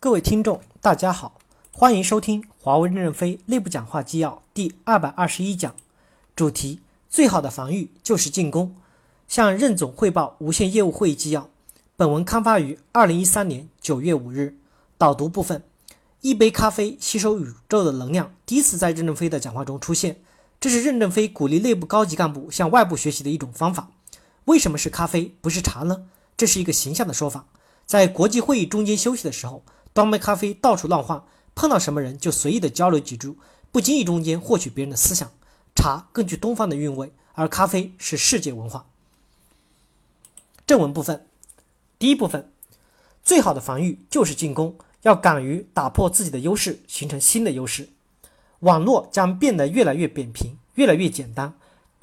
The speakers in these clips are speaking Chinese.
各位听众，大家好，欢迎收听华为任正非内部讲话纪要第二百二十一讲，主题：最好的防御就是进攻。向任总汇报无线业务会议纪要。本文刊发于二零一三年九月五日。导读部分：一杯咖啡吸收宇宙的能量，第一次在任正非的讲话中出现。这是任正非鼓励内部高级干部向外部学习的一种方法。为什么是咖啡不是茶呢？这是一个形象的说法。在国际会议中间休息的时候。端杯咖啡到处乱晃，碰到什么人就随意的交流几句，不经意中间获取别人的思想。茶更具东方的韵味，而咖啡是世界文化。正文部分，第一部分，最好的防御就是进攻，要敢于打破自己的优势，形成新的优势。网络将变得越来越扁平，越来越简单，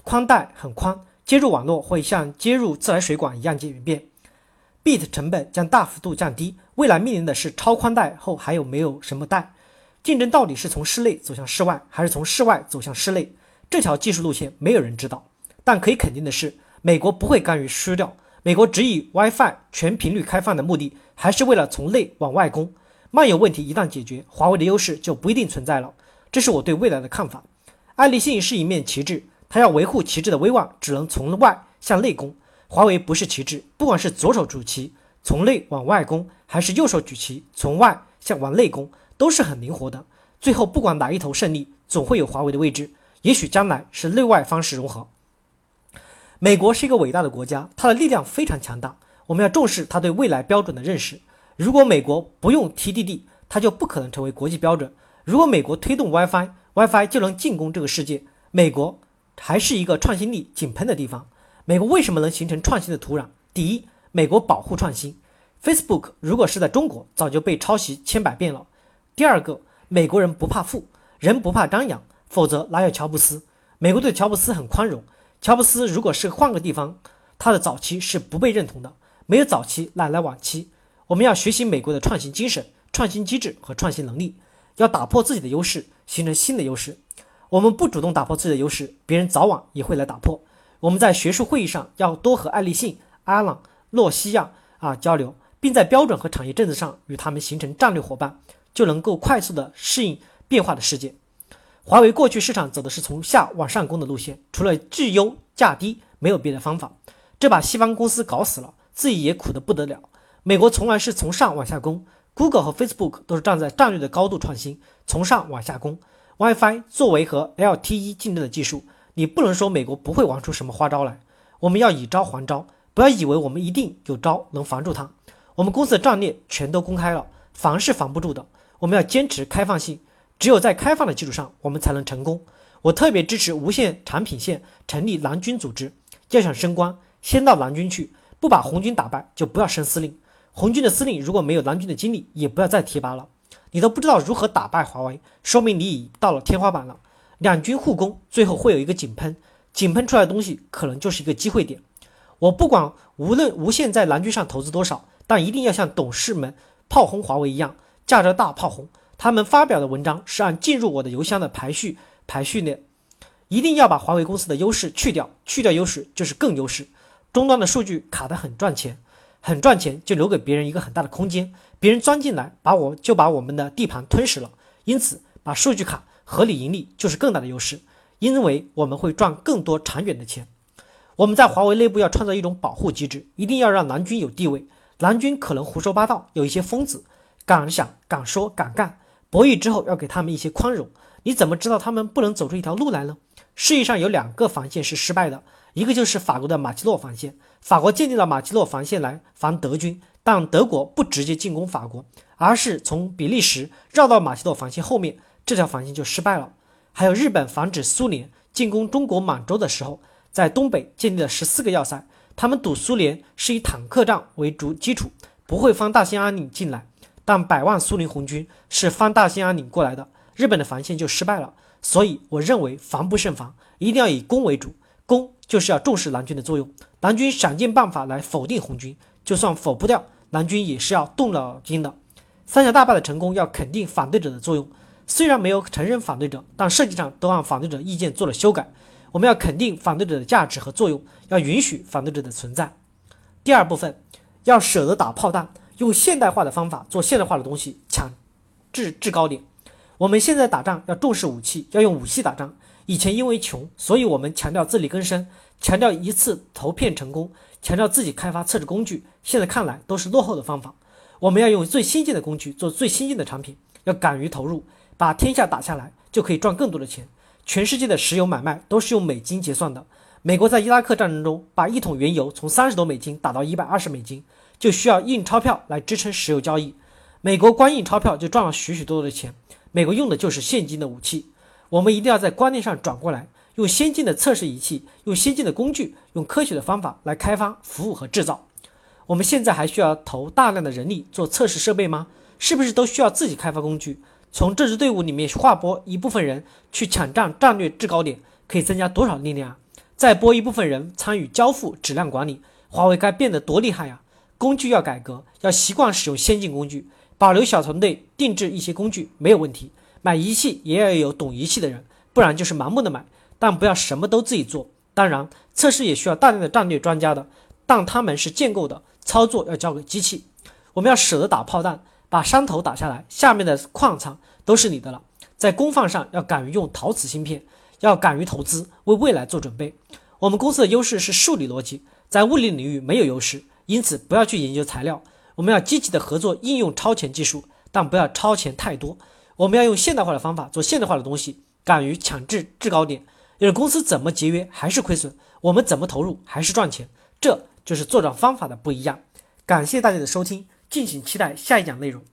宽带很宽，接入网络会像接入自来水管一样简便。Bit 成本将大幅度降低，未来面临的是超宽带后还有没有什么带？竞争到底是从室内走向室外，还是从室外走向室内？这条技术路线没有人知道，但可以肯定的是，美国不会甘于输掉。美国只以 WiFi 全频率开放的目的，还是为了从内往外攻。漫游问题一旦解决，华为的优势就不一定存在了。这是我对未来的看法。爱立信是一面旗帜，它要维护旗帜的威望，只能从外向内攻。华为不是旗帜，不管是左手举旗从内往外攻，还是右手举旗从外向往内攻，都是很灵活的。最后不管哪一头胜利，总会有华为的位置。也许将来是内外方式融合。美国是一个伟大的国家，它的力量非常强大，我们要重视它对未来标准的认识。如果美国不用 TDD，它就不可能成为国际标准。如果美国推动 WiFi，WiFi 就能进攻这个世界。美国还是一个创新力井喷的地方。美国为什么能形成创新的土壤？第一，美国保护创新。Facebook 如果是在中国，早就被抄袭千百遍了。第二个，美国人不怕富，人不怕张扬，否则哪有乔布斯？美国对乔布斯很宽容。乔布斯如果是换个地方，他的早期是不被认同的。没有早期，哪来晚期？我们要学习美国的创新精神、创新机制和创新能力，要打破自己的优势，形成新的优势。我们不主动打破自己的优势，别人早晚也会来打破。我们在学术会议上要多和爱立信、阿朗、诺西亚啊交流，并在标准和产业政策上与他们形成战略伙伴，就能够快速的适应变化的世界。华为过去市场走的是从下往上攻的路线，除了质优价低，没有别的方法，这把西方公司搞死了，自己也苦得不得了。美国从来是从上往下攻，Google 和 Facebook 都是站在战略的高度创新，从上往下攻。WiFi 作为和 LTE 竞争的技术。你不能说美国不会玩出什么花招来，我们要以招还招，不要以为我们一定有招能防住它。我们公司的战略全都公开了，防是防不住的。我们要坚持开放性，只有在开放的基础上，我们才能成功。我特别支持无线产品线成立蓝军组织，要想升官，先到蓝军去，不把红军打败，就不要升司令。红军的司令如果没有蓝军的经历，也不要再提拔了。你都不知道如何打败华为，说明你已到了天花板了。两军互攻，最后会有一个井喷，井喷出来的东西可能就是一个机会点。我不管无论无线在蓝军上投资多少，但一定要像董事们炮轰华为一样，架着大炮轰。他们发表的文章是按进入我的邮箱的排序排序的，一定要把华为公司的优势去掉，去掉优势就是更优势。终端的数据卡得很赚钱，很赚钱就留给别人一个很大的空间，别人钻进来把我就把我们的地盘吞噬了。因此把数据卡。合理盈利就是更大的优势，因为我们会赚更多长远的钱。我们在华为内部要创造一种保护机制，一定要让蓝军有地位。蓝军可能胡说八道，有一些疯子，敢想敢说敢干。博弈之后要给他们一些宽容。你怎么知道他们不能走出一条路来呢？世界上有两个防线是失败的，一个就是法国的马奇诺防线。法国建立了马奇诺防线来防德军，但德国不直接进攻法国，而是从比利时绕到马奇诺防线后面。这条防线就失败了。还有日本防止苏联进攻中国满洲的时候，在东北建立了十四个要塞。他们赌苏联是以坦克战为主基础，不会翻大兴安岭进来。但百万苏联红军是翻大兴安岭过来的，日本的防线就失败了。所以我认为防不胜防，一定要以攻为主。攻就是要重视蓝军的作用，蓝军想尽办法来否定红军，就算否不掉，蓝军也是要动脑筋的。三峡大坝的成功要肯定反对者的作用。虽然没有承认反对者，但设计上都按反对者意见做了修改。我们要肯定反对者的价值和作用，要允许反对者的存在。第二部分，要舍得打炮弹，用现代化的方法做现代化的东西，抢制制高点。我们现在打仗要重视武器，要用武器打仗。以前因为穷，所以我们强调自力更生，强调一次投片成功，强调自己开发测试工具。现在看来都是落后的方法。我们要用最先进的工具做最先进的产品，要敢于投入，把天下打下来，就可以赚更多的钱。全世界的石油买卖都是用美金结算的。美国在伊拉克战争中把一桶原油从三十多美金打到一百二十美金，就需要印钞票来支撑石油交易。美国光印钞票就赚了许许多多的钱。美国用的就是现金的武器，我们一定要在观念上转过来，用先进的测试仪器，用先进的工具，用科学的方法来开发、服务和制造。我们现在还需要投大量的人力做测试设备吗？是不是都需要自己开发工具？从这支队伍里面划拨一部分人去抢占战略制高点，可以增加多少力量啊？再拨一部分人参与交付、质量管理，华为该变得多厉害呀！工具要改革，要习惯使用先进工具。保留小团队定制一些工具没有问题，买仪器也要有懂仪器的人，不然就是盲目的买。但不要什么都自己做。当然，测试也需要大量的战略专家的，但他们是建构的，操作要交给机器。我们要舍得打炮弹，把山头打下来，下面的矿场都是你的了。在功放上要敢于用陶瓷芯片，要敢于投资，为未来做准备。我们公司的优势是数理逻辑，在物理领域没有优势，因此不要去研究材料。我们要积极的合作，应用超前技术，但不要超前太多。我们要用现代化的方法做现代化的东西，敢于抢制制高点。有的公司怎么节约还是亏损，我们怎么投入还是赚钱，这就是作战方法的不一样。感谢大家的收听，敬请期待下一讲内容。